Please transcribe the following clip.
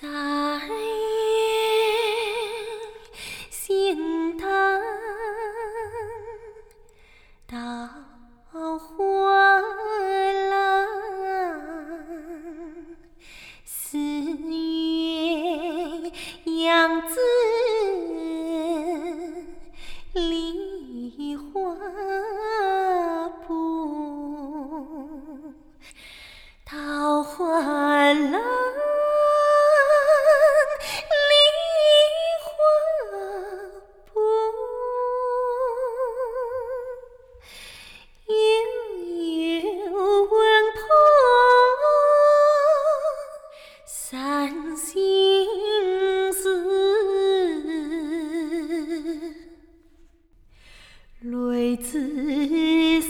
三月杏花桃花烂，四月杨枝梨花铺，桃花。心似泪，珠。